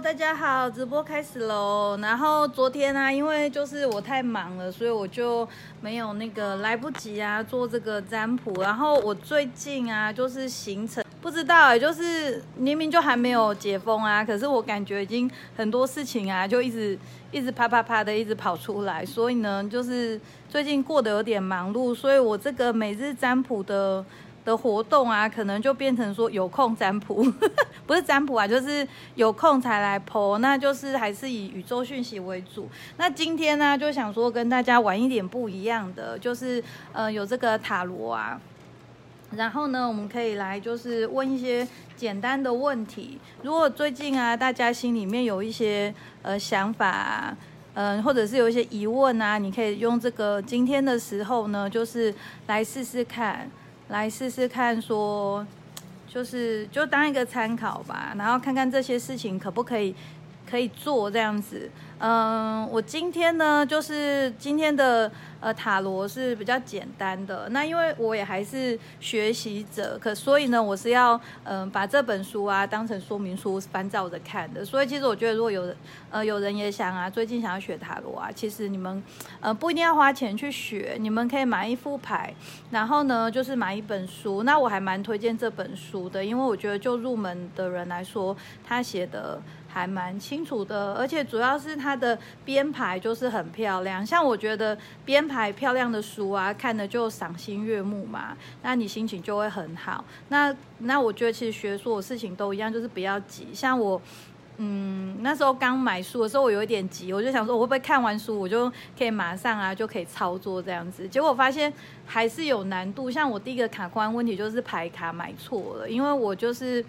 大家好，直播开始喽。然后昨天呢，因为就是我太忙了，所以我就没有那个来不及啊做这个占卜。然后我最近啊，就是行程不知道哎，就是明明就还没有解封啊，可是我感觉已经很多事情啊，就一直一直啪啪啪的一直跑出来。所以呢，就是最近过得有点忙碌，所以我这个每日占卜的。的活动啊，可能就变成说有空占卜，不是占卜啊，就是有空才来剖，那就是还是以宇宙讯息为主。那今天呢，就想说跟大家玩一点不一样的，就是呃有这个塔罗啊，然后呢，我们可以来就是问一些简单的问题。如果最近啊，大家心里面有一些呃想法，啊嗯，或者是有一些疑问啊，你可以用这个今天的时候呢，就是来试试看。来试试看，说 就是就当一个参考吧，然后看看这些事情可不可以可以做这样子。嗯，我今天呢，就是今天的呃塔罗是比较简单的。那因为我也还是学习者，可所以呢，我是要嗯把这本书啊当成说明书翻照着看的。所以其实我觉得，如果有呃有人也想啊，最近想要学塔罗啊，其实你们呃不一定要花钱去学，你们可以买一副牌，然后呢就是买一本书。那我还蛮推荐这本书的，因为我觉得就入门的人来说，他写的。还蛮清楚的，而且主要是它的编排就是很漂亮。像我觉得编排漂亮的书啊，看的就赏心悦目嘛，那你心情就会很好。那那我觉得其实学所有事情都一样，就是不要急。像我，嗯，那时候刚买书的时候，我有一点急，我就想说，我会不会看完书我就可以马上啊就可以操作这样子？结果发现还是有难度。像我第一个卡关问题就是牌卡买错了，因为我就是。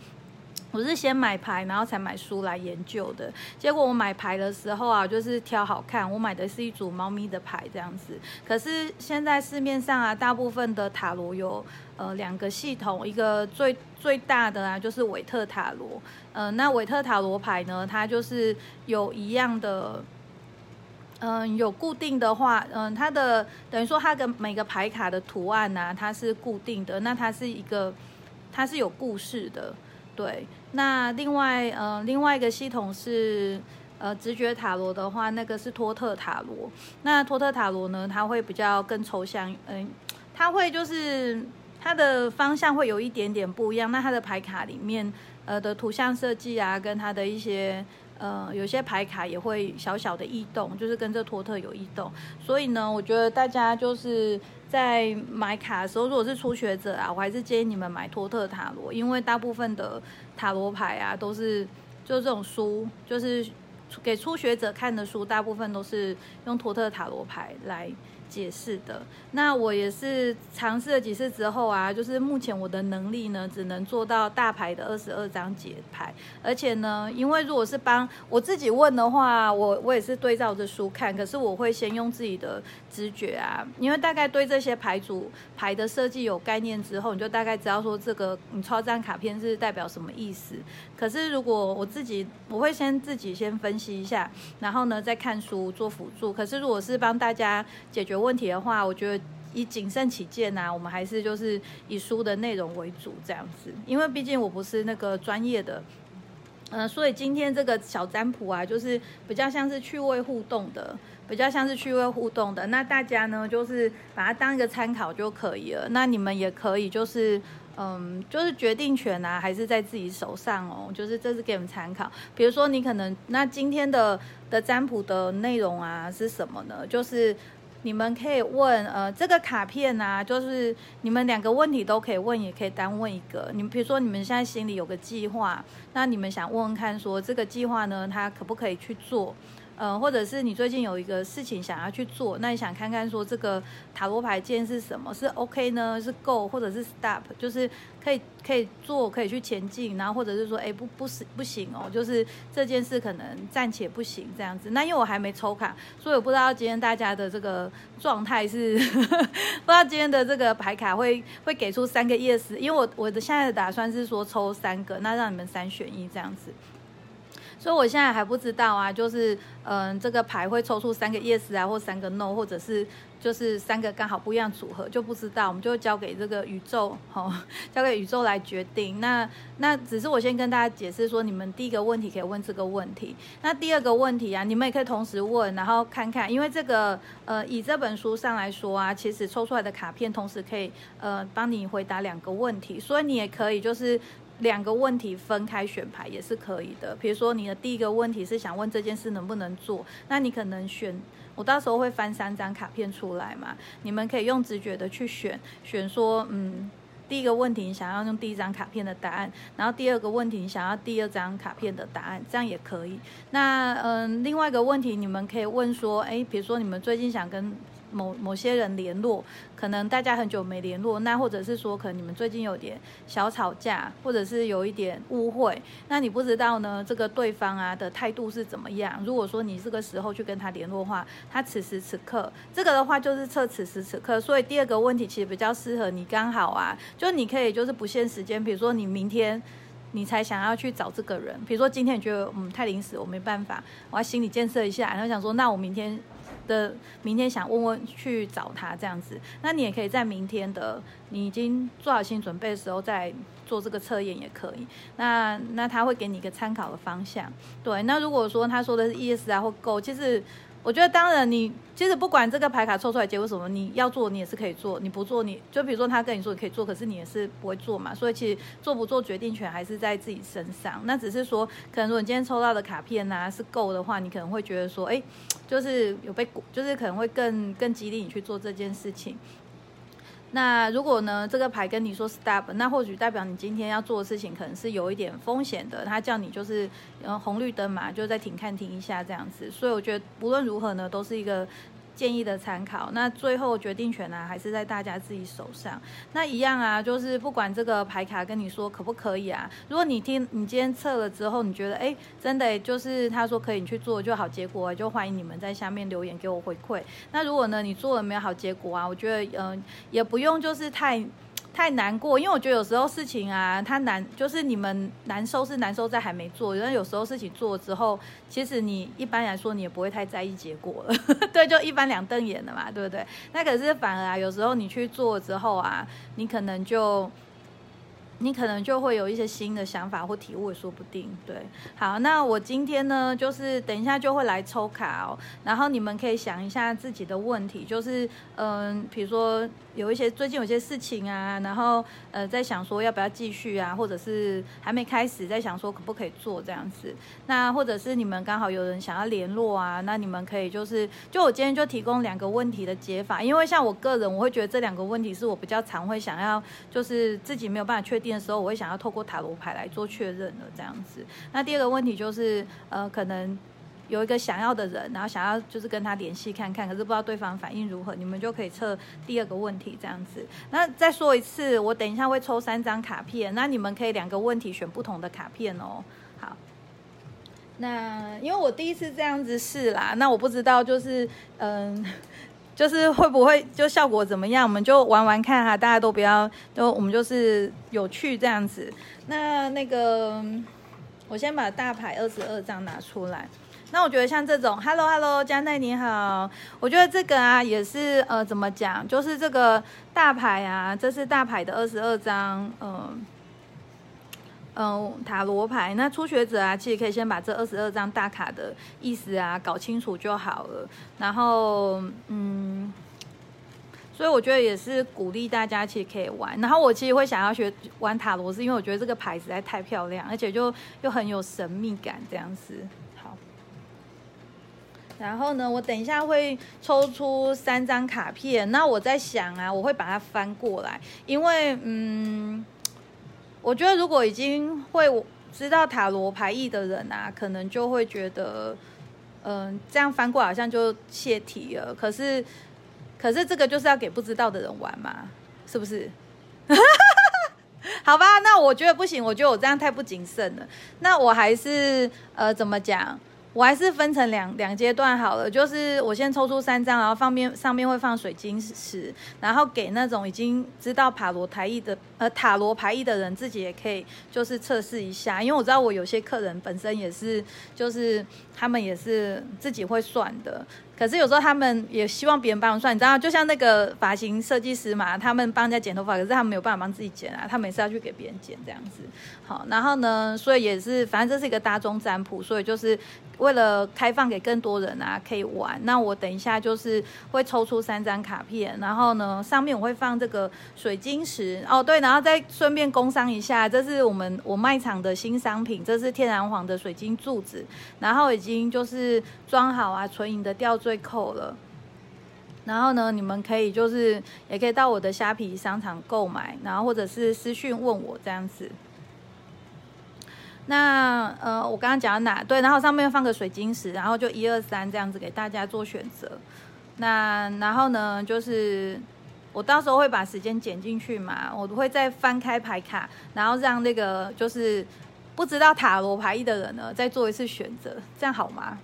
我是先买牌，然后才买书来研究的。结果我买牌的时候啊，就是挑好看。我买的是一组猫咪的牌这样子。可是现在市面上啊，大部分的塔罗有呃两个系统，一个最最大的啊就是韦特塔罗。呃，那韦特塔罗牌呢，它就是有一样的，嗯，有固定的话，嗯，它的等于说它的每个牌卡的图案呢，它是固定的。那它是一个，它是有故事的。对，那另外呃，另外一个系统是呃直觉塔罗的话，那个是托特塔罗。那托特塔罗呢，它会比较更抽象，嗯，它会就是它的方向会有一点点不一样。那它的牌卡里面呃的图像设计啊，跟它的一些呃有些牌卡也会小小的异动，就是跟这托特有异动。所以呢，我觉得大家就是。在买卡的时候，如果是初学者啊，我还是建议你们买托特塔罗，因为大部分的塔罗牌啊，都是就这种书，就是给初学者看的书，大部分都是用托特塔罗牌来。解释的，那我也是尝试了几次之后啊，就是目前我的能力呢，只能做到大牌的二十二张解牌，而且呢，因为如果是帮我自己问的话，我我也是对照着书看，可是我会先用自己的直觉啊，因为大概对这些牌组牌的设计有概念之后，你就大概知道说这个你抽张卡片是代表什么意思。可是如果我自己，我会先自己先分析一下，然后呢再看书做辅助。可是如果是帮大家解决问题的话，我觉得以谨慎起见呐，我们还是就是以书的内容为主这样子。因为毕竟我不是那个专业的，嗯，所以今天这个小占卜啊，就是比较像是趣味互动的，比较像是趣味互动的。那大家呢，就是把它当一个参考就可以了。那你们也可以就是。嗯，就是决定权啊，还是在自己手上哦。就是这是给你们参考。比如说，你可能那今天的的占卜的内容啊是什么呢？就是你们可以问，呃，这个卡片啊，就是你们两个问题都可以问，也可以单问一个。你们比如说，你们现在心里有个计划，那你们想问问看，说这个计划呢，它可不可以去做？呃，或者是你最近有一个事情想要去做，那你想看看说这个塔罗牌键是什么？是 OK 呢？是 Go 或者是 Stop？就是可以可以做，可以去前进，然后或者是说，哎，不不是不行哦，就是这件事可能暂且不行这样子。那因为我还没抽卡，所以我不知道今天大家的这个状态是，不知道今天的这个牌卡会会给出三个 Yes，因为我我的现在的打算是说抽三个，那让你们三选一这样子。所以我现在还不知道啊，就是嗯，这个牌会抽出三个 yes 啊，或三个 no，或者是就是三个刚好不一样组合，就不知道，我们就交给这个宇宙，哦，交给宇宙来决定。那那只是我先跟大家解释说，你们第一个问题可以问这个问题，那第二个问题啊，你们也可以同时问，然后看看，因为这个呃，以这本书上来说啊，其实抽出来的卡片同时可以呃帮你回答两个问题，所以你也可以就是。两个问题分开选牌也是可以的。比如说，你的第一个问题是想问这件事能不能做，那你可能选我到时候会翻三张卡片出来嘛，你们可以用直觉的去选，选说，嗯，第一个问题想要用第一张卡片的答案，然后第二个问题想要第二张卡片的答案，这样也可以。那嗯，另外一个问题你们可以问说，哎，比如说你们最近想跟。某某些人联络，可能大家很久没联络，那或者是说，可能你们最近有点小吵架，或者是有一点误会，那你不知道呢，这个对方啊的态度是怎么样？如果说你这个时候去跟他联络的话，他此时此刻这个的话就是测此时此刻，所以第二个问题其实比较适合你，刚好啊，就你可以就是不限时间，比如说你明天你才想要去找这个人，比如说今天你觉得嗯太临时，我没办法，我要心理建设一下，然后想说那我明天。的明天想问问去找他这样子，那你也可以在明天的你已经做好心理准备的时候再做这个测验也可以。那那他会给你一个参考的方向。对，那如果说他说的是 yes 啊或 go，其实。我觉得当然，你其实不管这个牌卡抽出来结果什么，你要做你也是可以做，你不做你就比如说他跟你说你可以做，可是你也是不会做嘛。所以其实做不做决定权还是在自己身上。那只是说，可能如果你今天抽到的卡片呢是够的话，你可能会觉得说，哎，就是有被，就是可能会更更激励你去做这件事情。那如果呢，这个牌跟你说 stop，那或许代表你今天要做的事情可能是有一点风险的。他叫你就是，呃，红绿灯嘛，就在停看停一下这样子。所以我觉得无论如何呢，都是一个。建议的参考，那最后决定权呢，还是在大家自己手上。那一样啊，就是不管这个牌卡跟你说可不可以啊，如果你听你今天测了之后，你觉得哎，真的就是他说可以，你去做就好结果，就欢迎你们在下面留言给我回馈。那如果呢，你做了没有好结果啊，我觉得嗯，也不用就是太。太难过，因为我觉得有时候事情啊，它难就是你们难受是难受在还没做，因为有时候事情做之后，其实你一般来说你也不会太在意结果了，对，就一般两瞪眼的嘛，对不对？那可是反而啊，有时候你去做之后啊，你可能就。你可能就会有一些新的想法或体悟，也说不定。对，好，那我今天呢，就是等一下就会来抽卡哦，然后你们可以想一下自己的问题，就是嗯，比如说有一些最近有些事情啊，然后呃，在想说要不要继续啊，或者是还没开始，在想说可不可以做这样子。那或者是你们刚好有人想要联络啊，那你们可以就是，就我今天就提供两个问题的解法，因为像我个人，我会觉得这两个问题是我比较常会想要，就是自己没有办法确定定。的时候，我会想要透过塔罗牌来做确认的这样子。那第二个问题就是，呃，可能有一个想要的人，然后想要就是跟他联系看看，可是不知道对方反应如何，你们就可以测第二个问题这样子。那再说一次，我等一下会抽三张卡片，那你们可以两个问题选不同的卡片哦。好，那因为我第一次这样子试啦，那我不知道就是嗯。就是会不会就效果怎么样？我们就玩玩看哈，大家都不要，都我们就是有趣这样子。那那个，我先把大牌二十二张拿出来。那我觉得像这种，Hello Hello，加奈你好，我觉得这个啊也是呃怎么讲，就是这个大牌啊，这是大牌的二十二张，嗯。嗯，塔罗牌那初学者啊，其实可以先把这二十二张大卡的意思啊搞清楚就好了。然后，嗯，所以我觉得也是鼓励大家其实可以玩。然后我其实会想要学玩塔罗，是因为我觉得这个牌实在太漂亮，而且就又很有神秘感这样子。好，然后呢，我等一下会抽出三张卡片。那我在想啊，我会把它翻过来，因为嗯。我觉得，如果已经会知道塔罗牌意的人啊，可能就会觉得，嗯，这样翻过好像就泄题了。可是，可是这个就是要给不知道的人玩嘛，是不是？好吧，那我觉得不行，我觉得我这样太不谨慎了。那我还是呃，怎么讲？我还是分成两两阶段好了，就是我先抽出三张，然后放面上面会放水晶石，然后给那种已经知道塔罗牌意的呃塔罗牌意的人自己也可以就是测试一下，因为我知道我有些客人本身也是就是他们也是自己会算的。可是有时候他们也希望别人帮算，你知道，就像那个发型设计师嘛，他们帮人家剪头发，可是他们没有办法帮自己剪啊，他们也是要去给别人剪这样子。好，然后呢，所以也是，反正这是一个大众占卜，所以就是为了开放给更多人啊，可以玩。那我等一下就是会抽出三张卡片，然后呢，上面我会放这个水晶石哦，对，然后再顺便工商一下，这是我们我卖场的新商品，这是天然黄的水晶柱子，然后已经就是装好啊，纯银的吊。最扣了，然后呢，你们可以就是也可以到我的虾皮商场购买，然后或者是私讯问我这样子。那呃，我刚刚讲到哪？对，然后上面放个水晶石，然后就一二三这样子给大家做选择。那然后呢，就是我到时候会把时间剪进去嘛，我会再翻开牌卡，然后让那个就是不知道塔罗牌意的人呢再做一次选择，这样好吗？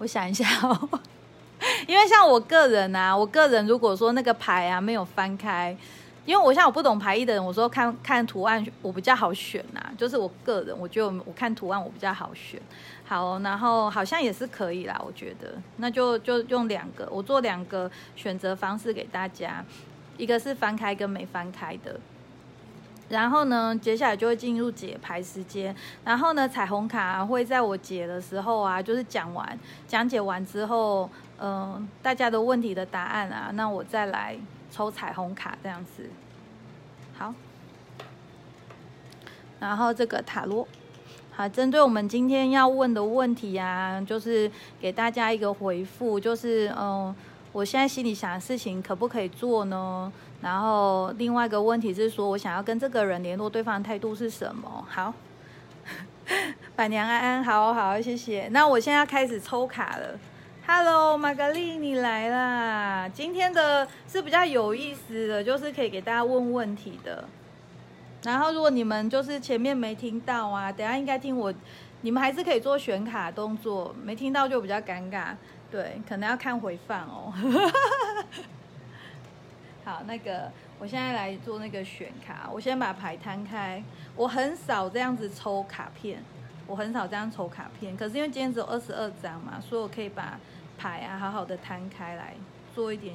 我想一下哦，因为像我个人啊，我个人如果说那个牌啊没有翻开，因为我像我不懂牌意的人，我说看看图案我比较好选呐，就是我个人，我觉得我看图案我比较好选。好，然后好像也是可以啦，我觉得那就就用两个，我做两个选择方式给大家，一个是翻开跟没翻开的。然后呢，接下来就会进入解牌时间。然后呢，彩虹卡会在我解的时候啊，就是讲完讲解完之后，嗯，大家的问题的答案啊，那我再来抽彩虹卡这样子。好，然后这个塔罗，好，针对我们今天要问的问题啊，就是给大家一个回复，就是嗯，我现在心里想的事情可不可以做呢？然后另外一个问题是说，我想要跟这个人联络，对方的态度是什么？好，板娘安安，好好，谢谢。那我现在要开始抽卡了。Hello，玛格丽，你来啦！今天的是比较有意思的，就是可以给大家问问题的。然后如果你们就是前面没听到啊，等下应该听我，你们还是可以做选卡动作，没听到就比较尴尬。对，可能要看回放哦。好，那个，我现在来做那个选卡。我先把牌摊开。我很少这样子抽卡片，我很少这样抽卡片。可是因为今天只有二十二张嘛，所以我可以把牌啊好好的摊开来做一点。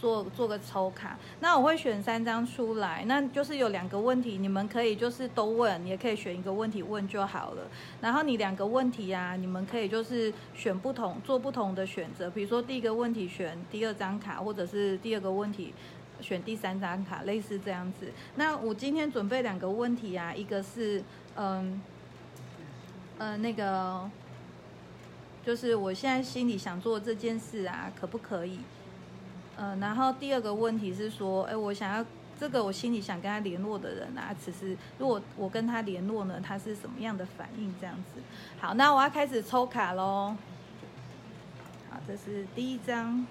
做做个抽卡，那我会选三张出来，那就是有两个问题，你们可以就是都问，也可以选一个问题问就好了。然后你两个问题啊，你们可以就是选不同，做不同的选择。比如说第一个问题选第二张卡，或者是第二个问题选第三张卡，类似这样子。那我今天准备两个问题啊，一个是嗯嗯那个，就是我现在心里想做这件事啊，可不可以？嗯，然后第二个问题是说，哎，我想要这个，我心里想跟他联络的人啊，此时如果我跟他联络呢，他是什么样的反应？这样子。好，那我要开始抽卡喽。好，这是第一张，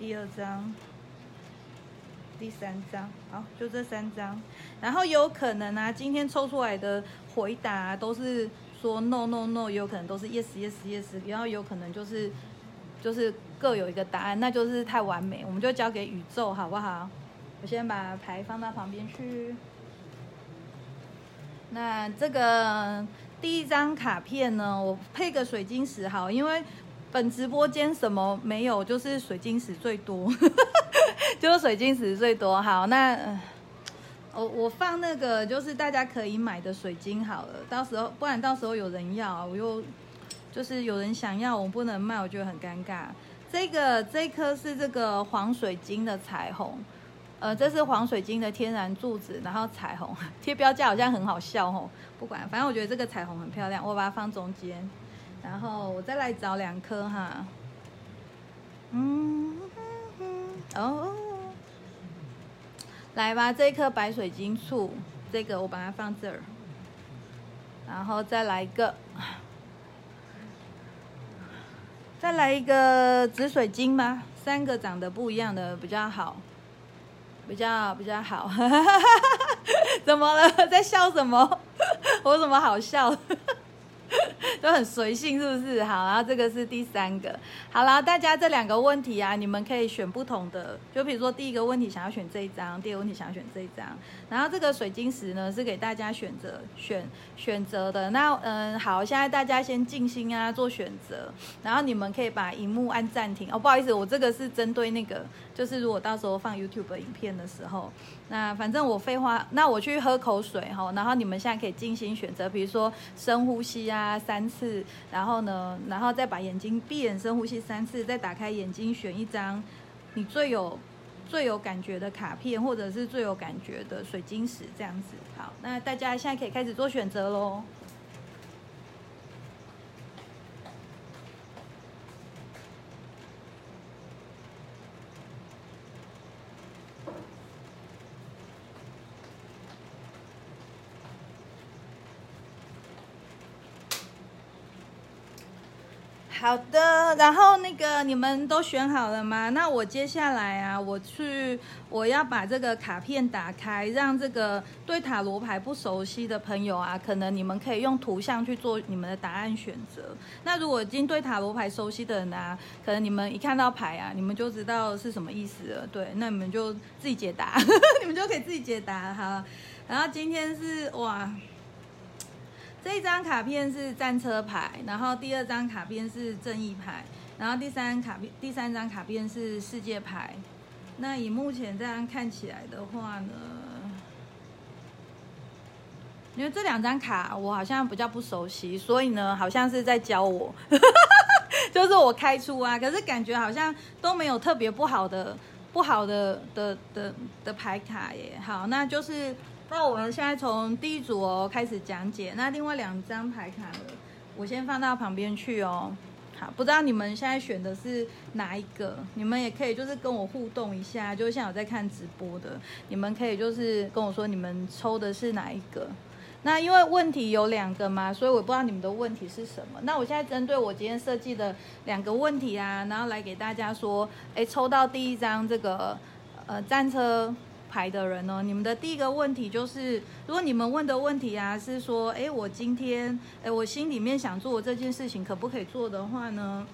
第二张，第三张。好，就这三张。然后有可能啊，今天抽出来的回答都是说 no no no，有可能都是 yes yes yes，然后有可能就是就是。各有一个答案，那就是太完美，我们就交给宇宙，好不好？我先把牌放到旁边去。那这个第一张卡片呢，我配个水晶石好，因为本直播间什么没有，就是水晶石最多，就是水晶石最多。好，那我我放那个就是大家可以买的水晶好了，到时候不然到时候有人要，我又就是有人想要，我不能卖，我觉得很尴尬。这个这颗是这个黄水晶的彩虹，呃，这是黄水晶的天然柱子，然后彩虹。贴标价好像很好笑哦，不管，反正我觉得这个彩虹很漂亮，我把它放中间，然后我再来找两颗哈，嗯，哦，来吧，这一颗白水晶簇，这个我把它放这儿，然后再来一个。再来一个紫水晶吗？三个长得不一样的比较好，比较比较好。怎么了？在笑什么？我怎么好笑？都很随性，是不是？好，然后这个是第三个。好了，大家这两个问题啊，你们可以选不同的。就比如说第一个问题想要选这一张，第二个问题想要选这一张。然后这个水晶石呢是给大家选择选选择的。那嗯，好，现在大家先静心啊，做选择。然后你们可以把荧幕按暂停。哦，不好意思，我这个是针对那个，就是如果到时候放 YouTube 影片的时候，那反正我废话，那我去喝口水哈。然后你们现在可以进行选择，比如说深呼吸啊，三次。然后呢，然后再把眼睛闭眼深呼吸三次，再打开眼睛选一张你最有最有感觉的卡片，或者是最有感觉的水晶石这样子。好，那大家现在可以开始做选择喽。好的，然后那个你们都选好了吗？那我接下来啊，我去我要把这个卡片打开，让这个对塔罗牌不熟悉的朋友啊，可能你们可以用图像去做你们的答案选择。那如果已经对塔罗牌熟悉的人啊，可能你们一看到牌啊，你们就知道是什么意思了。对，那你们就自己解答，你们就可以自己解答哈。然后今天是哇。这一张卡片是战车牌，然后第二张卡片是正义牌，然后第三卡片第三张卡片是世界牌。那以目前这样看起来的话呢，因为这两张卡我好像比较不熟悉，所以呢好像是在教我，就是我开出啊，可是感觉好像都没有特别不好的不好的的的的牌卡耶。好，那就是。那我们现在从第一组哦开始讲解。那另外两张牌卡，我先放到旁边去哦。好，不知道你们现在选的是哪一个？你们也可以就是跟我互动一下，就像我在看直播的，你们可以就是跟我说你们抽的是哪一个。那因为问题有两个嘛，所以我不知道你们的问题是什么。那我现在针对我今天设计的两个问题啊，然后来给大家说，哎，抽到第一张这个呃战车。牌的人呢？你们的第一个问题就是，如果你们问的问题啊是说，哎，我今天，哎，我心里面想做这件事情，可不可以做的话呢？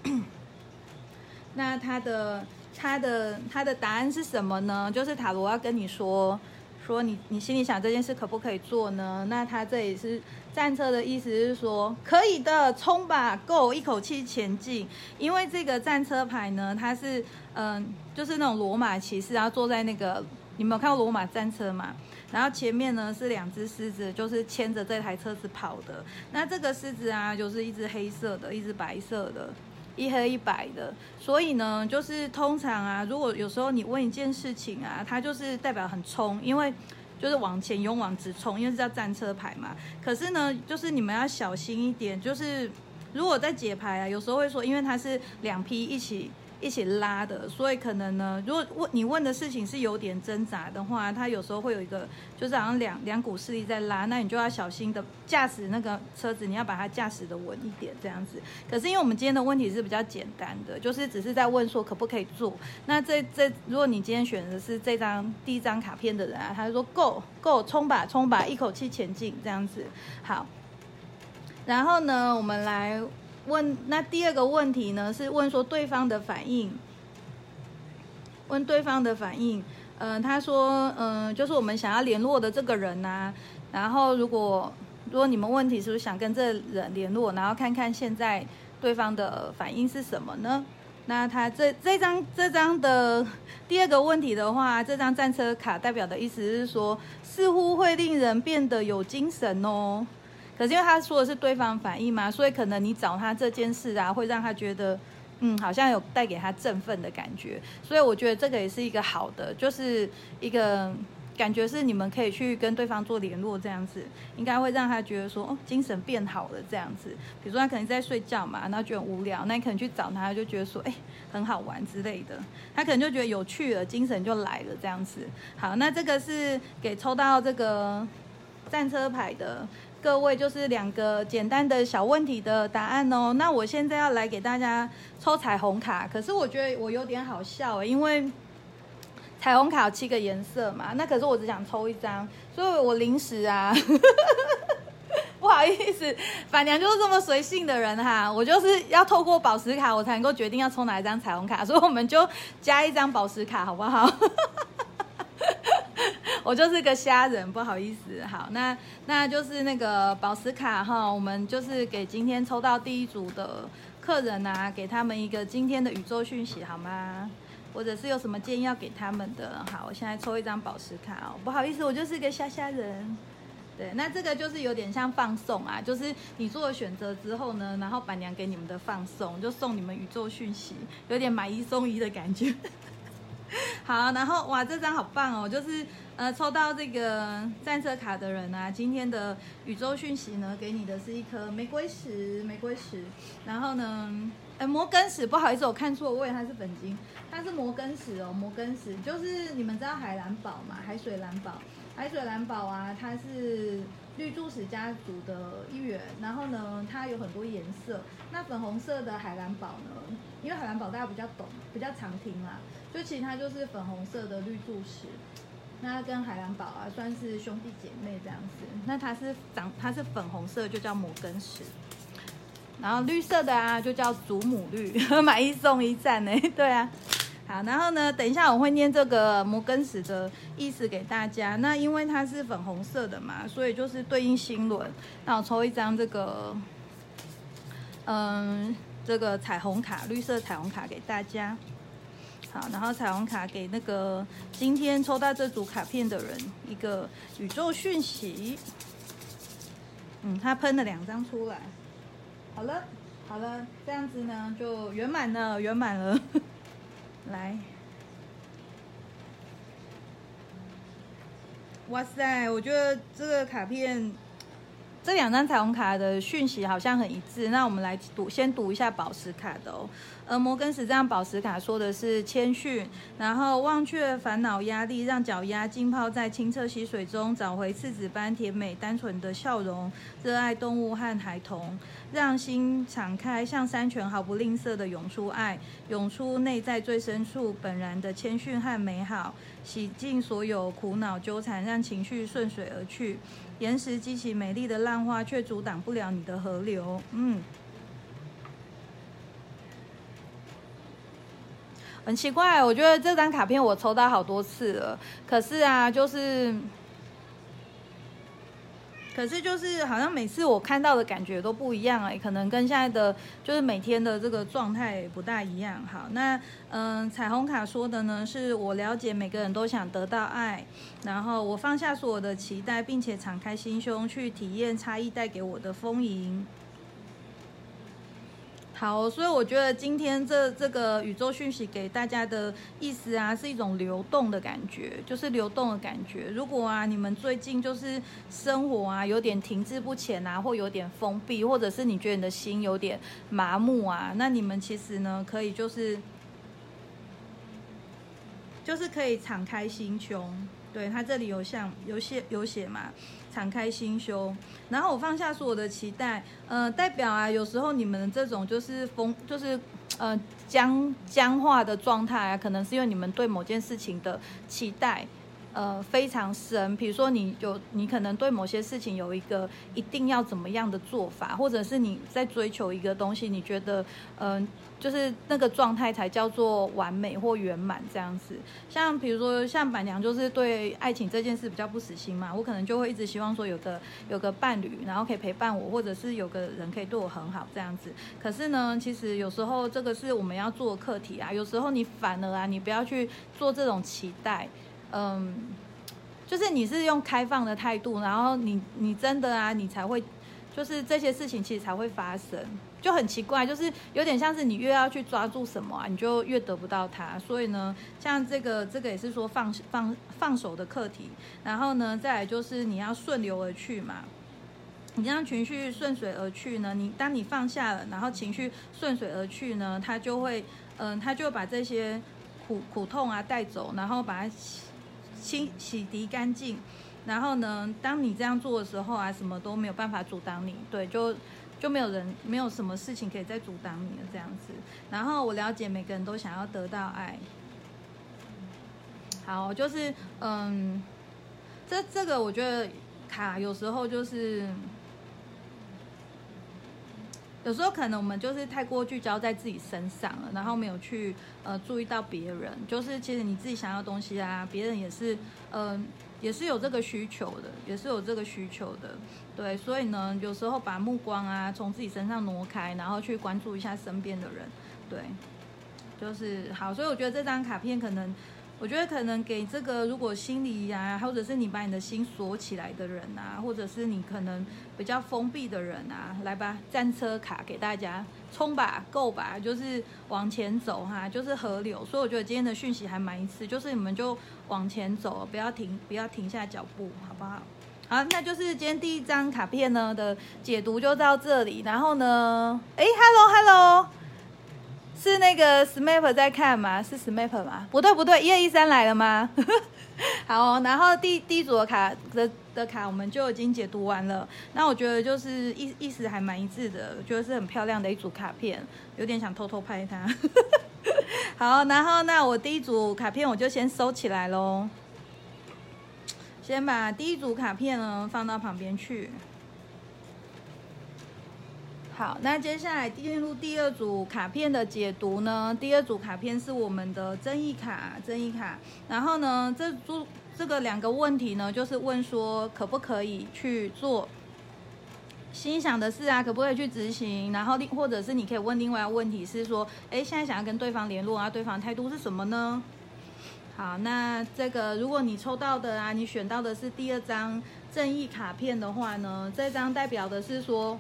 那他的他的他的答案是什么呢？就是塔罗要跟你说，说你你心里想这件事可不可以做呢？那他这里是战车的意思是说，可以的，冲吧，Go，一口气前进。因为这个战车牌呢，它是嗯，就是那种罗马骑士，然后坐在那个。你们有看过罗马战车吗？然后前面呢是两只狮子，就是牵着这台车子跑的。那这个狮子啊，就是一只黑色的，一只白色的，一黑一白的。所以呢，就是通常啊，如果有时候你问一件事情啊，它就是代表很冲，因为就是往前勇往直冲，因为是叫战车牌嘛。可是呢，就是你们要小心一点，就是如果在解牌啊，有时候会说，因为它是两批一起。一起拉的，所以可能呢，如果问你问的事情是有点挣扎的话，它有时候会有一个，就是好像两两股势力在拉，那你就要小心的驾驶那个车子，你要把它驾驶的稳一点这样子。可是因为我们今天的问题是比较简单的，就是只是在问说可不可以做。那这这，如果你今天选的是这张第一张卡片的人啊，他就说够够冲吧冲吧，一口气前进这样子。好，然后呢，我们来。问那第二个问题呢？是问说对方的反应。问对方的反应，嗯，他说，嗯，就是我们想要联络的这个人呐。然后，如果如果你们问题是不是想跟这人联络，然后看看现在对方的反应是什么呢？那他这这张这张的第二个问题的话，这张战车卡代表的意思是说，似乎会令人变得有精神哦。可是因为他说的是对方反应嘛，所以可能你找他这件事啊，会让他觉得，嗯，好像有带给他振奋的感觉。所以我觉得这个也是一个好的，就是一个感觉是你们可以去跟对方做联络这样子，应该会让他觉得说，哦，精神变好了这样子。比如说他可能在睡觉嘛，然后觉得无聊，那你可能去找他，就觉得说，哎，很好玩之类的。他可能就觉得有趣了，精神就来了这样子。好，那这个是给抽到这个战车牌的。各位就是两个简单的小问题的答案哦。那我现在要来给大家抽彩虹卡，可是我觉得我有点好笑，因为彩虹卡有七个颜色嘛。那可是我只想抽一张，所以我临时啊，不好好意思，板娘就是这么随性的人哈。我就是要透过宝石卡，我才能够决定要抽哪一张彩虹卡，所以我们就加一张宝石卡，好不好？我就是个虾人，不好意思。好，那那就是那个宝石卡哈，我们就是给今天抽到第一组的客人啊，给他们一个今天的宇宙讯息，好吗？或者是有什么建议要给他们的？好，我现在抽一张宝石卡哦。不好意思，我就是个虾虾人。对，那这个就是有点像放送啊，就是你做了选择之后呢，然后板娘给你们的放送，就送你们宇宙讯息，有点买一送一的感觉。好，然后哇，这张好棒哦，就是呃，抽到这个战车卡的人啊，今天的宇宙讯息呢，给你的是一颗玫瑰石，玫瑰石。然后呢，呃，摩根石，不好意思，我看错位，它是本金，它是摩根石哦，摩根石就是你们知道海蓝宝嘛，海水蓝宝。海水蓝宝啊，它是绿柱石家族的一员。然后呢，它有很多颜色。那粉红色的海蓝宝呢？因为海蓝宝大家比较懂，比较常听啦。就其实它就是粉红色的绿柱石。那跟海蓝宝啊，算是兄弟姐妹这样子。那它是长，它是粉红色，就叫摩根石。然后绿色的啊，就叫祖母绿，买一送一赞呢。对啊。好，然后呢，等一下我会念这个摩根石的意思给大家。那因为它是粉红色的嘛，所以就是对应星轮。那我抽一张这个，嗯，这个彩虹卡，绿色彩虹卡给大家。然后彩虹卡给那个今天抽到这组卡片的人一个宇宙讯息。嗯，他喷了两张出来。好了，好了，这样子呢就圆满了，圆满了。来，哇塞！我觉得这个卡片，这两张彩虹卡的讯息好像很一致。那我们来读，先读一下宝石卡的哦。而，摩根石这张宝石卡说的是谦逊，然后忘却烦恼压力，让脚丫浸泡在清澈溪水中，找回赤子般甜美单纯的笑容，热爱动物和孩童，让心敞开，像山泉毫不吝啬的涌出爱，涌出内在最深处本然的谦逊和美好，洗净所有苦恼纠缠，让情绪顺水而去。岩石激起美丽的浪花，却阻挡不了你的河流。嗯。很奇怪，我觉得这张卡片我抽到好多次了，可是啊，就是，可是就是好像每次我看到的感觉都不一样哎，可能跟现在的就是每天的这个状态不大一样。好，那嗯，彩虹卡说的呢，是我了解每个人都想得到爱，然后我放下所有的期待，并且敞开心胸去体验差异带给我的丰盈。好，所以我觉得今天这这个宇宙讯息给大家的意思啊，是一种流动的感觉，就是流动的感觉。如果啊，你们最近就是生活啊有点停滞不前啊，或有点封闭，或者是你觉得你的心有点麻木啊，那你们其实呢，可以就是就是可以敞开心胸。对他这里有像有写有写嘛。敞开心胸，然后我放下所有的期待，呃，代表啊，有时候你们这种就是风，就是呃僵僵化的状态啊，可能是因为你们对某件事情的期待。呃，非常深。比如说，你有你可能对某些事情有一个一定要怎么样的做法，或者是你在追求一个东西，你觉得，嗯，就是那个状态才叫做完美或圆满这样子。像比如说，像板娘就是对爱情这件事比较不死心嘛，我可能就会一直希望说有个有个伴侣，然后可以陪伴我，或者是有个人可以对我很好这样子。可是呢，其实有时候这个是我们要做的课题啊。有时候你反而啊，你不要去做这种期待。嗯，就是你是用开放的态度，然后你你真的啊，你才会，就是这些事情其实才会发生，就很奇怪，就是有点像是你越要去抓住什么啊，你就越得不到它。所以呢，像这个这个也是说放放放手的课题，然后呢，再来就是你要顺流而去嘛，你让情绪顺水而去呢，你当你放下了，然后情绪顺水而去呢，它就会嗯，它就把这些苦苦痛啊带走，然后把它。清洗涤干净，然后呢，当你这样做的时候啊，什么都没有办法阻挡你，对，就就没有人，没有什么事情可以再阻挡你了这样子。然后我了解每个人都想要得到爱，好，就是嗯，这这个我觉得卡有时候就是有时候可能我们就是太过聚焦在自己身上了，然后没有去呃注意到别人。就是其实你自己想要东西啊，别人也是嗯也是有这个需求的，也是有这个需求的。对，所以呢，有时候把目光啊从自己身上挪开，然后去关注一下身边的人。对，就是好。所以我觉得这张卡片可能。我觉得可能给这个，如果心里呀，或者是你把你的心锁起来的人啊，或者是你可能比较封闭的人啊，来吧，战车卡给大家冲吧，够吧，就是往前走哈，就是河流。所以我觉得今天的讯息还蛮一次，就是你们就往前走，不要停，不要停下脚步，好不好？好，那就是今天第一张卡片呢的解读就到这里。然后呢，哎，Hello，Hello。是那个 Smap 在看吗？是 Smap 吗？不对不对，一二一三来了吗？好，然后第第一组的卡的的卡我们就已经解读完了。那我觉得就是意意思还蛮一致的，我觉得是很漂亮的一组卡片，有点想偷偷拍它。好，然后那我第一组卡片我就先收起来喽，先把第一组卡片呢放到旁边去。好，那接下来进入第二组卡片的解读呢。第二组卡片是我们的争议卡，争议卡。然后呢，这组这个两个问题呢，就是问说可不可以去做心想的事啊？可不可以去执行？然后另或者是你可以问另外一个问题是说，哎，现在想要跟对方联络啊，对方态度是什么呢？好，那这个如果你抽到的啊，你选到的是第二张正义卡片的话呢，这张代表的是说。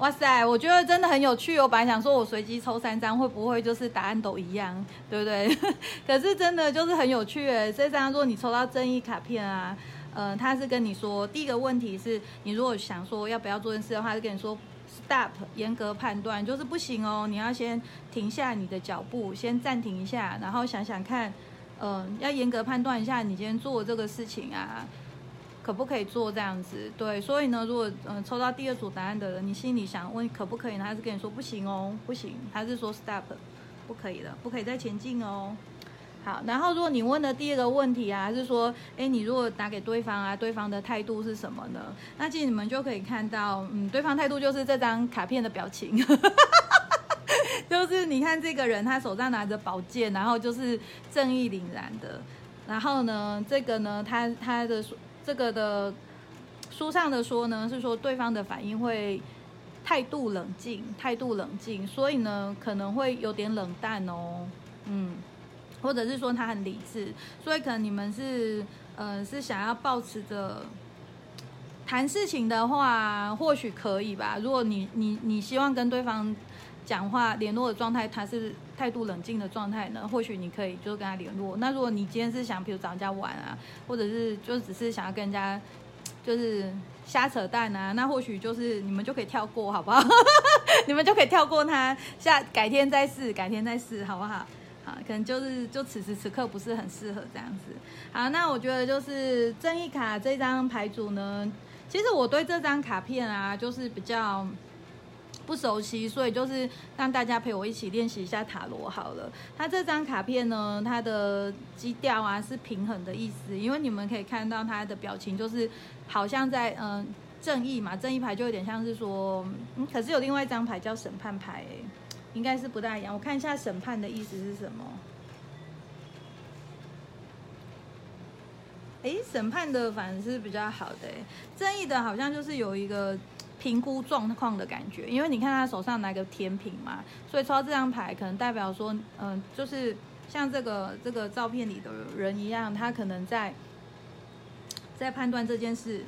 哇塞，我觉得真的很有趣我！本来想说我随机抽三张，会不会就是答案都一样，对不对？可是真的就是很有趣诶。这张如果你抽到正义卡片啊，呃，他是跟你说，第一个问题是你如果想说要不要做件事的话，就跟你说 stop，严格判断，就是不行哦，你要先停下你的脚步，先暂停一下，然后想想看，嗯，要严格判断一下你今天做这个事情啊。可不可以做这样子？对，所以呢，如果嗯抽到第二组答案的人，你心里想问可不可以呢，他是跟你说不行哦，不行，他是说 stop，不可以了，不可以再前进哦。好，然后如果你问的第二个问题啊，是说，哎，你如果打给对方啊，对方的态度是什么呢？那其实你们就可以看到，嗯，对方态度就是这张卡片的表情，就是你看这个人，他手上拿着宝剑，然后就是正义凛然的，然后呢，这个呢，他他的。这个的书上的说呢，是说对方的反应会态度冷静，态度冷静，所以呢可能会有点冷淡哦，嗯，或者是说他很理智，所以可能你们是呃是想要保持着谈事情的话，或许可以吧。如果你你你希望跟对方讲话联络的状态，他是态度冷静的状态呢，或许你可以就跟他联络。那如果你今天是想，比如找人家玩啊，或者是就只是想要跟人家就是瞎扯淡啊，那或许就是你们就可以跳过，好不好？你们就可以跳过他，下改天再试，改天再试，好不好？好，可能就是就此时此刻不是很适合这样子。好，那我觉得就是正义卡这张牌组呢，其实我对这张卡片啊，就是比较。不熟悉，所以就是让大家陪我一起练习一下塔罗好了。它这张卡片呢，它的基调啊是平衡的意思，因为你们可以看到它的表情就是好像在嗯正义嘛，正义牌就有点像是说，嗯，可是有另外一张牌叫审判牌，应该是不大一样。我看一下审判的意思是什么？哎，审判的反而是比较好的，正义的好像就是有一个。评估状况的感觉，因为你看他手上拿个天平嘛，所以抽到这张牌可能代表说，嗯，就是像这个这个照片里的人一样，他可能在在判断这件事。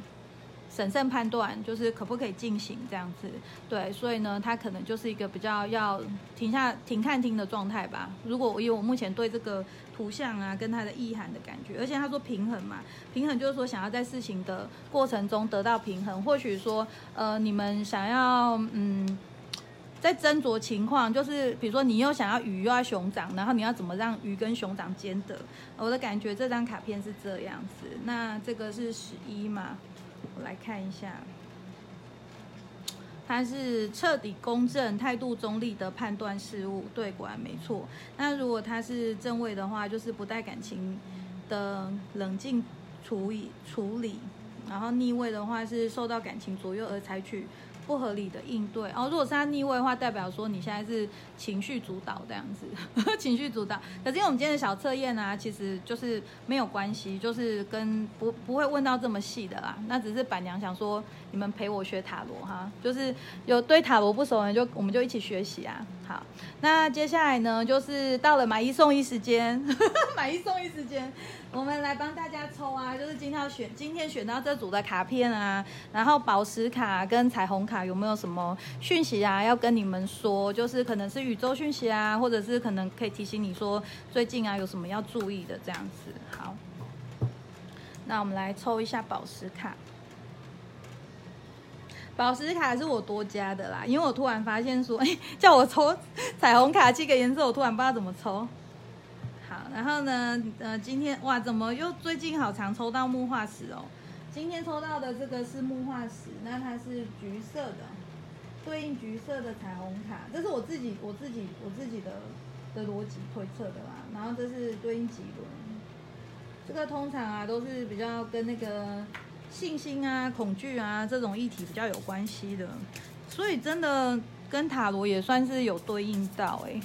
审慎判断就是可不可以进行这样子，对，所以呢，他可能就是一个比较要停下停看听的状态吧。如果以我目前对这个图像啊跟它的意涵的感觉，而且他说平衡嘛，平衡就是说想要在事情的过程中得到平衡。或许说，呃，你们想要嗯，在斟酌情况，就是比如说你又想要鱼又要熊掌，然后你要怎么让鱼跟熊掌兼得？我的感觉这张卡片是这样子。那这个是十一嘛？我来看一下，他是彻底公正、态度中立的判断事物，对，果然没错。那如果他是正位的话，就是不带感情的冷静处理处理。然后逆位的话是受到感情左右而采取不合理的应对。哦，如果是他逆位的话，代表说你现在是情绪主导这样子，情绪主导。可是因为我们今天的小测验呢，其实就是没有关系，就是跟不不会问到这么细的啦。那只是板娘想说，你们陪我学塔罗哈，就是有对塔罗不熟的，就我们就一起学习啊。好，那接下来呢，就是到了买一送一时间，买一送一时间。我们来帮大家抽啊，就是今天要选，今天选到这组的卡片啊，然后宝石卡跟彩虹卡有没有什么讯息啊？要跟你们说，就是可能是宇宙讯息啊，或者是可能可以提醒你说最近啊有什么要注意的这样子。好，那我们来抽一下宝石卡。宝石卡是我多加的啦，因为我突然发现说，哎，叫我抽彩虹卡七个颜色，我突然不知道怎么抽。然后呢，呃，今天哇，怎么又最近好常抽到木化石哦？今天抽到的这个是木化石，那它是橘色的，对应橘色的彩虹卡，这是我自己我自己我自己的的逻辑推测的啦。然后这是对应几轮，这个通常啊都是比较跟那个信心啊、恐惧啊这种议题比较有关系的，所以真的跟塔罗也算是有对应到哎。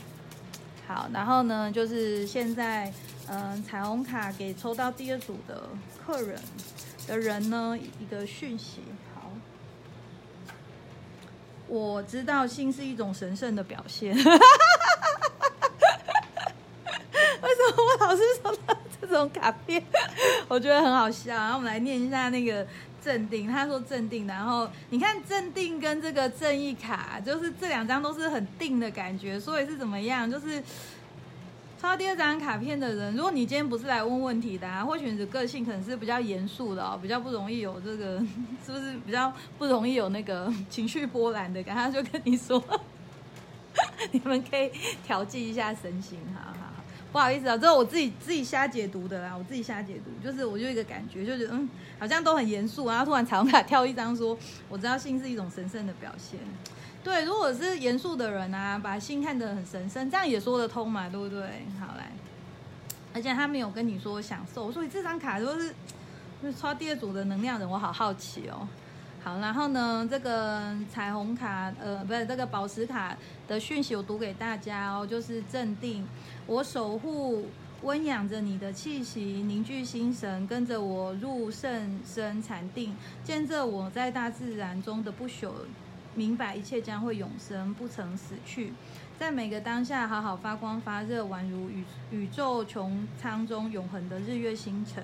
好，然后呢，就是现在，嗯，彩虹卡给抽到第二组的客人的人呢，一个讯息。好，我知道性是一种神圣的表现。为什么我老是收到这种卡片？我觉得很好笑。然后我们来念一下那个镇定。他说镇定，然后你看镇定跟这个正义卡，就是这两张都是很定的感觉。所以是怎么样？就是抽到第二张卡片的人，如果你今天不是来问问题的，或许你的个性可能是比较严肃的哦，比较不容易有这个，是不是比较不容易有那个情绪波澜的感？他就跟你说，你们可以调剂一下身心，哈哈。不好意思啊，这是我自己自己瞎解读的啦，我自己瞎解读，就是我就一个感觉，就是嗯，好像都很严肃，然后突然彩虹卡跳一张，说我知道性是一种神圣的表现。对，如果是严肃的人啊，把性看得很神圣，这样也说得通嘛，对不对？好来，而且他没有跟你说享受，所以这张卡都是就是抽第二组的能量人，我好好奇哦。好，然后呢，这个彩虹卡，呃，不是这个宝石卡的讯息，我读给大家哦，就是镇定，我守护，温养着你的气息，凝聚心神，跟着我入圣深禅定，见证我在大自然中的不朽，明白一切将会永生，不曾死去，在每个当下好好发光发热，宛如宇宇宙穹苍中永恒的日月星辰。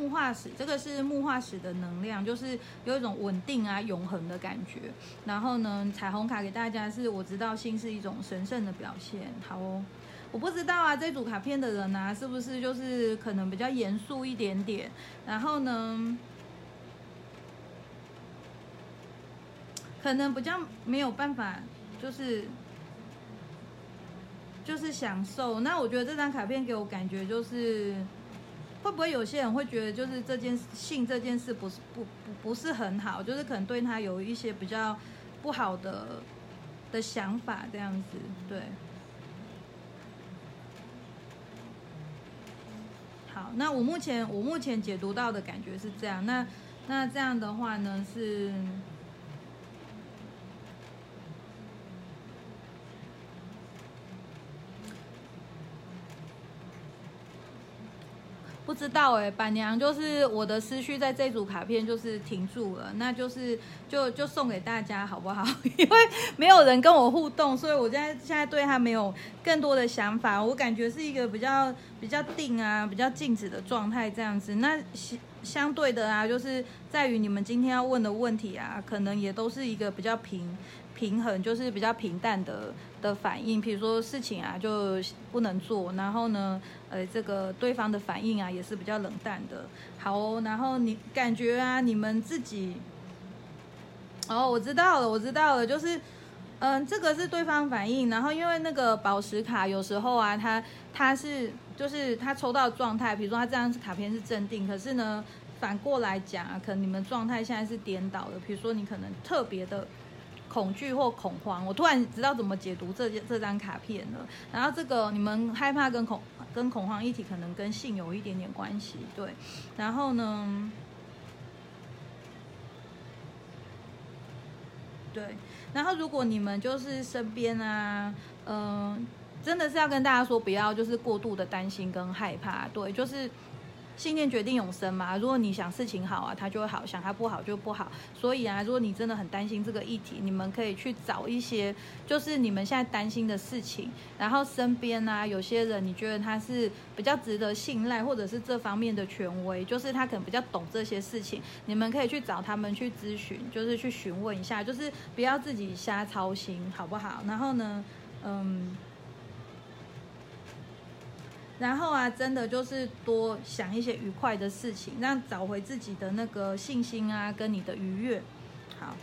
木化石，这个是木化石的能量，就是有一种稳定啊、永恒的感觉。然后呢，彩虹卡给大家是，我知道心是一种神圣的表现。好哦，我不知道啊，这组卡片的人呢，是不是就是可能比较严肃一点点？然后呢，可能比较没有办法，就是就是享受。那我觉得这张卡片给我感觉就是。会不会有些人会觉得，就是这件性这件事不是不不不是很好，就是可能对他有一些比较不好的的想法这样子，对。好，那我目前我目前解读到的感觉是这样，那那这样的话呢是。不知道哎，板娘就是我的思绪在这组卡片就是停住了，那就是就就送给大家好不好？因为没有人跟我互动，所以我现在现在对他没有更多的想法。我感觉是一个比较比较定啊，比较静止的状态这样子。那相相对的啊，就是在于你们今天要问的问题啊，可能也都是一个比较平。平衡就是比较平淡的的反应，比如说事情啊就不能做，然后呢，呃，这个对方的反应啊也是比较冷淡的。好，哦然后你感觉啊，你们自己，哦，我知道了，我知道了，就是，嗯，这个是对方反应，然后因为那个宝石卡有时候啊，它它是就是它抽到状态，比如说它这张卡片是镇定，可是呢，反过来讲啊，可能你们状态现在是颠倒的，比如说你可能特别的。恐惧或恐慌，我突然知道怎么解读这这张卡片了。然后这个你们害怕跟恐跟恐慌一体可能跟性有一点点关系，对。然后呢，对，然后如果你们就是身边啊，嗯，真的是要跟大家说，不要就是过度的担心跟害怕，对，就是。信念决定永生嘛？如果你想事情好啊，它就会好；想它不好就不好。所以啊，如果你真的很担心这个议题，你们可以去找一些就是你们现在担心的事情，然后身边啊有些人你觉得他是比较值得信赖，或者是这方面的权威，就是他可能比较懂这些事情，你们可以去找他们去咨询，就是去询问一下，就是不要自己瞎操心，好不好？然后呢，嗯。然后啊，真的就是多想一些愉快的事情，让找回自己的那个信心啊，跟你的愉悦。好。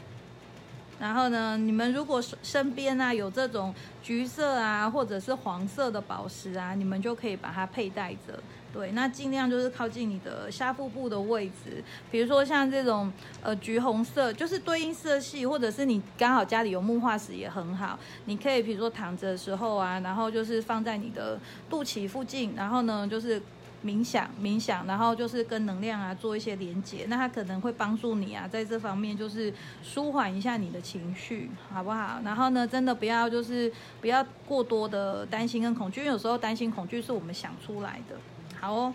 然后呢，你们如果身边啊有这种橘色啊或者是黄色的宝石啊，你们就可以把它佩戴着。对，那尽量就是靠近你的下腹部的位置，比如说像这种呃橘红色，就是对应色系，或者是你刚好家里有木化石也很好，你可以比如说躺着的时候啊，然后就是放在你的肚脐附近，然后呢就是。冥想，冥想，然后就是跟能量啊做一些连接，那它可能会帮助你啊，在这方面就是舒缓一下你的情绪，好不好？然后呢，真的不要就是不要过多的担心跟恐惧，因为有时候担心恐惧是我们想出来的。好哦，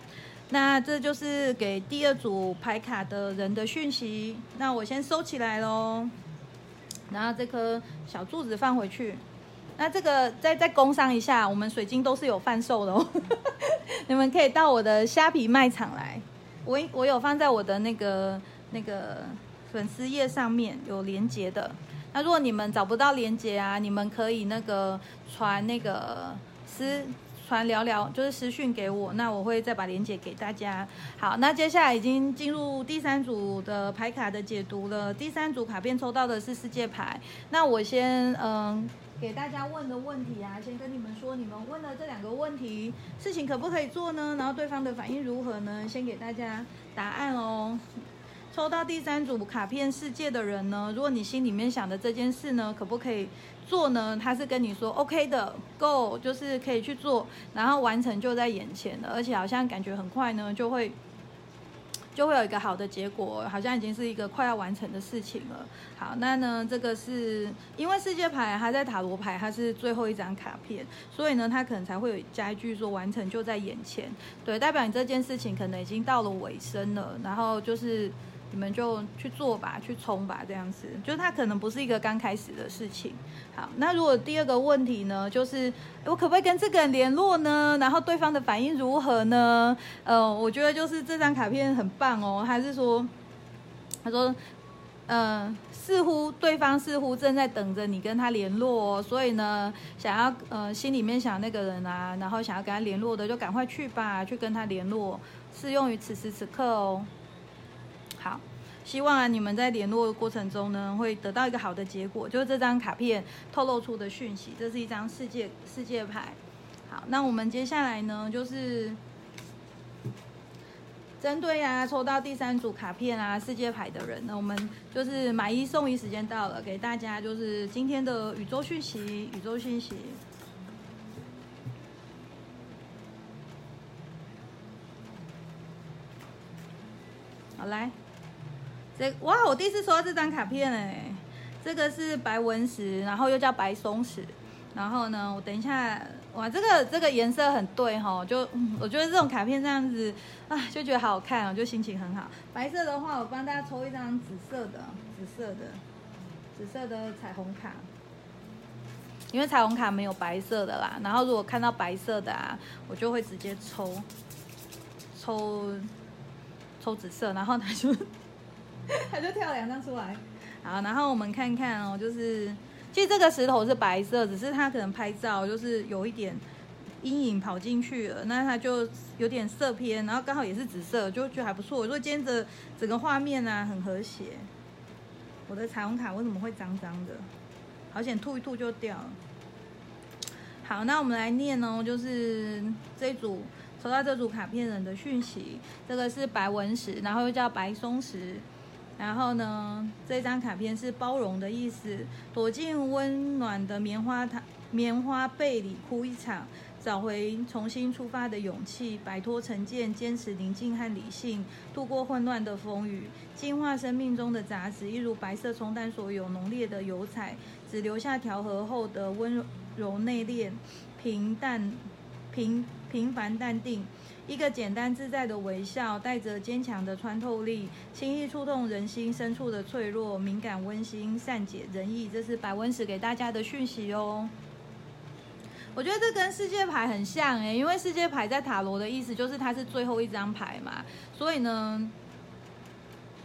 那这就是给第二组牌卡的人的讯息。那我先收起来喽，然后这颗小柱子放回去。那这个再再工商一下，我们水晶都是有贩售的哦，你们可以到我的虾皮卖场来，我我有放在我的那个那个粉丝页上面有连接的。那如果你们找不到连接啊，你们可以那个传那个私传聊聊，就是私讯给我，那我会再把连接给大家。好，那接下来已经进入第三组的牌卡的解读了。第三组卡片抽到的是世界牌，那我先嗯。给大家问的问题啊，先跟你们说，你们问的这两个问题，事情可不可以做呢？然后对方的反应如何呢？先给大家答案哦。抽到第三组卡片世界的人呢，如果你心里面想的这件事呢，可不可以做呢？他是跟你说 OK 的，Go，就是可以去做，然后完成就在眼前了，而且好像感觉很快呢，就会。就会有一个好的结果，好像已经是一个快要完成的事情了。好，那呢，这个是因为世界牌它在塔罗牌，它是最后一张卡片，所以呢，它可能才会有加一句说完成就在眼前，对，代表你这件事情可能已经到了尾声了，然后就是。你们就去做吧，去冲吧，这样子，就是它可能不是一个刚开始的事情。好，那如果第二个问题呢，就是我可不可以跟这个人联络呢？然后对方的反应如何呢？呃，我觉得就是这张卡片很棒哦，还是说，他说，嗯，似乎对方似乎正在等着你跟他联络，所以呢，想要呃心里面想那个人啊，然后想要跟他联络的，就赶快去吧，去跟他联络，适用于此时此刻哦。好，希望啊你们在联络的过程中呢，会得到一个好的结果。就是这张卡片透露出的讯息，这是一张世界世界牌。好，那我们接下来呢，就是针对啊抽到第三组卡片啊世界牌的人，那我们就是买一送一，时间到了，给大家就是今天的宇宙讯息，宇宙讯息。好来。哇，我第一次收到这张卡片哎，这个是白纹石，然后又叫白松石，然后呢，我等一下，哇，这个这个颜色很对哈，就我觉得这种卡片这样子啊，就觉得好好看我，就心情很好。白色的话，我帮大家抽一张紫色的，紫色的，紫色的彩虹卡，因为彩虹卡没有白色的啦。然后如果看到白色的啊，我就会直接抽，抽，抽紫色，然后他就。他就跳两张出来，好，然后我们看看哦，就是其实这个石头是白色，只是它可能拍照就是有一点阴影跑进去了，那它就有点色偏，然后刚好也是紫色，就觉得还不错。如果今天的整个画面呢很和谐，我的彩虹卡为什么会脏脏的？好险吐一吐就掉了。好，那我们来念哦，就是这组抽到这组卡片人的讯息，这个是白纹石，然后又叫白松石。然后呢，这张卡片是包容的意思，躲进温暖的棉花糖、棉花被里哭一场，找回重新出发的勇气，摆脱成见，坚持宁静和理性，度过混乱的风雨，净化生命中的杂质，一如白色冲淡所有浓烈的油彩，只留下调和后的温柔内敛、平淡、平平凡淡定。一个简单自在的微笑，带着坚强的穿透力，轻易触动人心深处的脆弱，敏感温馨，善解人意。这是百温史给大家的讯息哦。我觉得这跟世界牌很像诶，因为世界牌在塔罗的意思就是它是最后一张牌嘛，所以呢，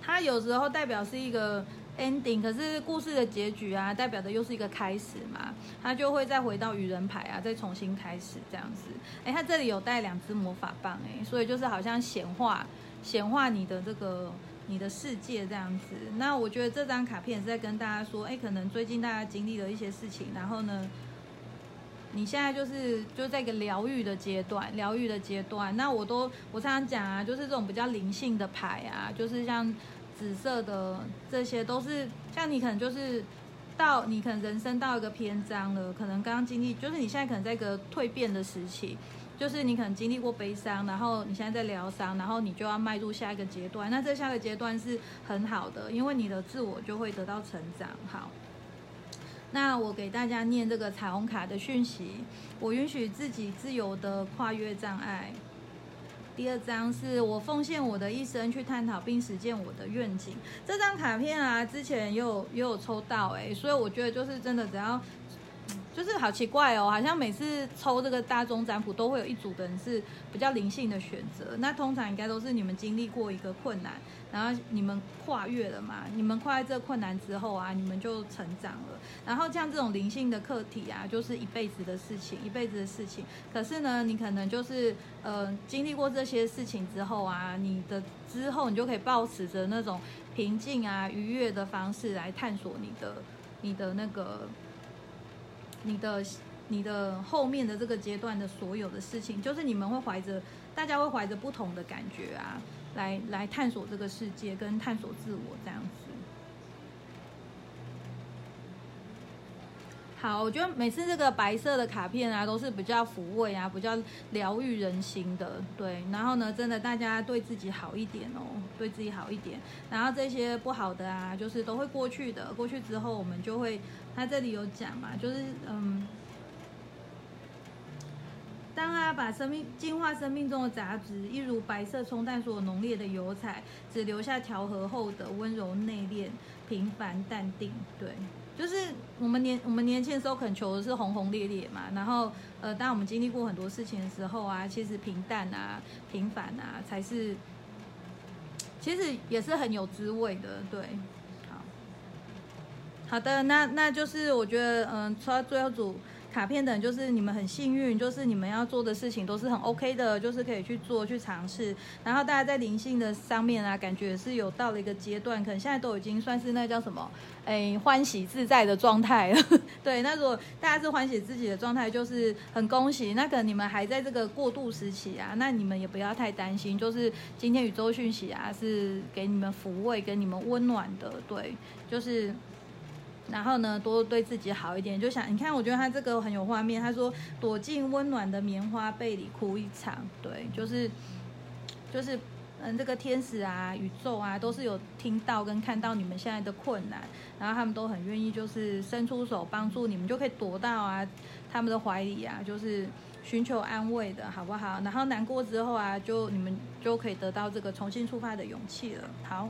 它有时候代表是一个 ending，可是故事的结局啊，代表的又是一个开始嘛，它就会再回到愚人牌啊，再重新开始这样子。哎，它这里有带两只魔法棒哎，所以就是好像显化显化你的这个你的世界这样子。那我觉得这张卡片是在跟大家说，哎，可能最近大家经历了一些事情，然后呢？你现在就是就在一个疗愈的阶段，疗愈的阶段。那我都我常常讲啊，就是这种比较灵性的牌啊，就是像紫色的这些，都是像你可能就是到你可能人生到一个篇章了，可能刚刚经历，就是你现在可能在一个蜕变的时期，就是你可能经历过悲伤，然后你现在在疗伤，然后你就要迈入下一个阶段。那这下个阶段是很好的，因为你的自我就会得到成长。好。那我给大家念这个彩虹卡的讯息，我允许自己自由的跨越障碍。第二张是我奉献我的一生去探讨并实践我的愿景。这张卡片啊，之前也有也有抽到哎，所以我觉得就是真的只要。就是好奇怪哦，好像每次抽这个大众占卜都会有一组的人是比较灵性的选择。那通常应该都是你们经历过一个困难，然后你们跨越了嘛？你们跨越这困难之后啊，你们就成长了。然后像这种灵性的课题啊，就是一辈子的事情，一辈子的事情。可是呢，你可能就是呃经历过这些事情之后啊，你的之后你就可以保持着那种平静啊、愉悦的方式来探索你的你的那个。你的你的后面的这个阶段的所有的事情，就是你们会怀着，大家会怀着不同的感觉啊，来来探索这个世界，跟探索自我这样子。好，我觉得每次这个白色的卡片啊，都是比较抚慰啊，比较疗愈人心的，对。然后呢，真的大家对自己好一点哦，对自己好一点。然后这些不好的啊，就是都会过去的。过去之后，我们就会，他这里有讲嘛，就是嗯，当啊把生命净化生命中的杂质，一如白色冲淡所有浓烈的油彩，只留下调和后的温柔内敛、平凡淡定，对。就是我们年我们年轻的时候，可能求的是轰轰烈烈嘛。然后，呃，当我们经历过很多事情的时候啊，其实平淡啊、平凡啊，才是其实也是很有滋味的。对，好好的，那那就是我觉得，嗯，除了最后组。卡片的就是你们很幸运，就是你们要做的事情都是很 OK 的，就是可以去做去尝试。然后大家在灵性的上面啊，感觉是有到了一个阶段，可能现在都已经算是那叫什么，哎，欢喜自在的状态了。对，那如果大家是欢喜自己的状态，就是很恭喜。那可能你们还在这个过渡时期啊，那你们也不要太担心。就是今天宇宙讯息啊，是给你们抚慰、给你们温暖的。对，就是。然后呢，多对自己好一点，就想你看，我觉得他这个很有画面。他说躲进温暖的棉花被里哭一场，对，就是就是嗯，这个天使啊、宇宙啊，都是有听到跟看到你们现在的困难，然后他们都很愿意就是伸出手帮助你们，就可以躲到啊他们的怀里啊，就是寻求安慰的好不好？然后难过之后啊，就你们就可以得到这个重新出发的勇气了。好。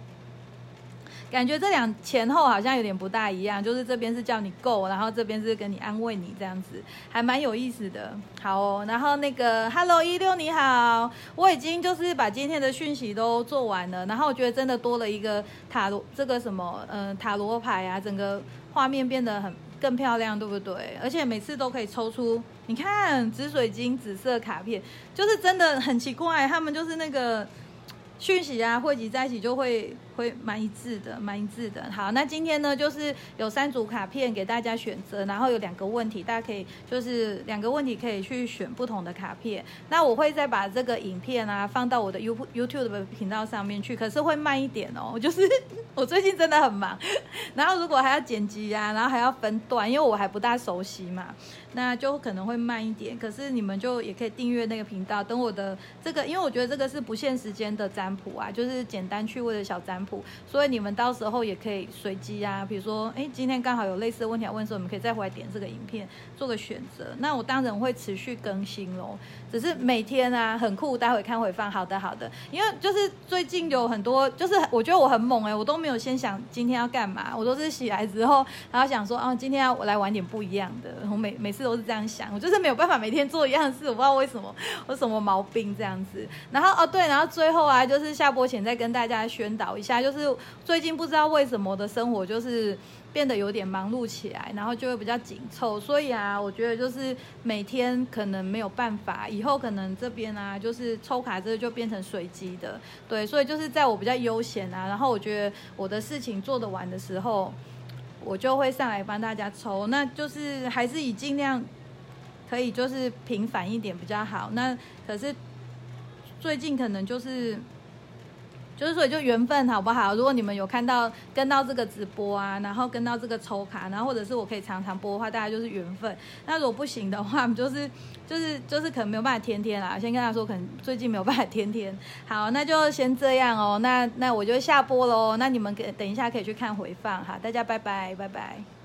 感觉这两前后好像有点不大一样，就是这边是叫你够，然后这边是跟你安慰你这样子，还蛮有意思的。好哦，然后那个 Hello 一六你好，我已经就是把今天的讯息都做完了，然后我觉得真的多了一个塔罗这个什么嗯塔罗牌啊，整个画面变得很更漂亮，对不对？而且每次都可以抽出，你看紫水晶紫色卡片，就是真的很奇怪，他们就是那个讯息啊汇集在一起就会。会蛮一致的，蛮一致的。好，那今天呢，就是有三组卡片给大家选择，然后有两个问题，大家可以就是两个问题可以去选不同的卡片。那我会再把这个影片啊放到我的 You YouTube 的频道上面去，可是会慢一点哦，就是我最近真的很忙，然后如果还要剪辑啊，然后还要分段，因为我还不大熟悉嘛。那就可能会慢一点，可是你们就也可以订阅那个频道，等我的这个，因为我觉得这个是不限时间的占卜啊，就是简单趣味的小占，所以你们到时候也可以随机啊，比如说，哎，今天刚好有类似的问题要问，时候，我们可以再回来点这个影片做个选择。那我当然会持续更新喽，只是每天啊很酷，待会看回放。好的，好的，因为就是最近有很多，就是我觉得我很猛哎，我都没有先想今天要干嘛，我都是起来之后，然后想说，哦，今天要我来玩点不一样的，我每每次。都是这样想，我就是没有办法每天做一样的事，我不知道为什么，我什么毛病这样子。然后哦对，然后最后啊，就是下播前再跟大家宣导一下，就是最近不知道为什么的生活就是变得有点忙碌起来，然后就会比较紧凑，所以啊，我觉得就是每天可能没有办法，以后可能这边啊，就是抽卡这就变成随机的，对，所以就是在我比较悠闲啊，然后我觉得我的事情做得完的时候。我就会上来帮大家抽，那就是还是以尽量可以就是频繁一点比较好。那可是最近可能就是。就是说就缘分好不好？如果你们有看到跟到这个直播啊，然后跟到这个抽卡，然后或者是我可以常常播的话，大家就是缘分。那如果不行的话，就是就是就是可能没有办法天天啦。先跟他说，可能最近没有办法天天。好，那就先这样哦。那那我就下播喽。那你们给等一下可以去看回放哈。大家拜拜拜拜。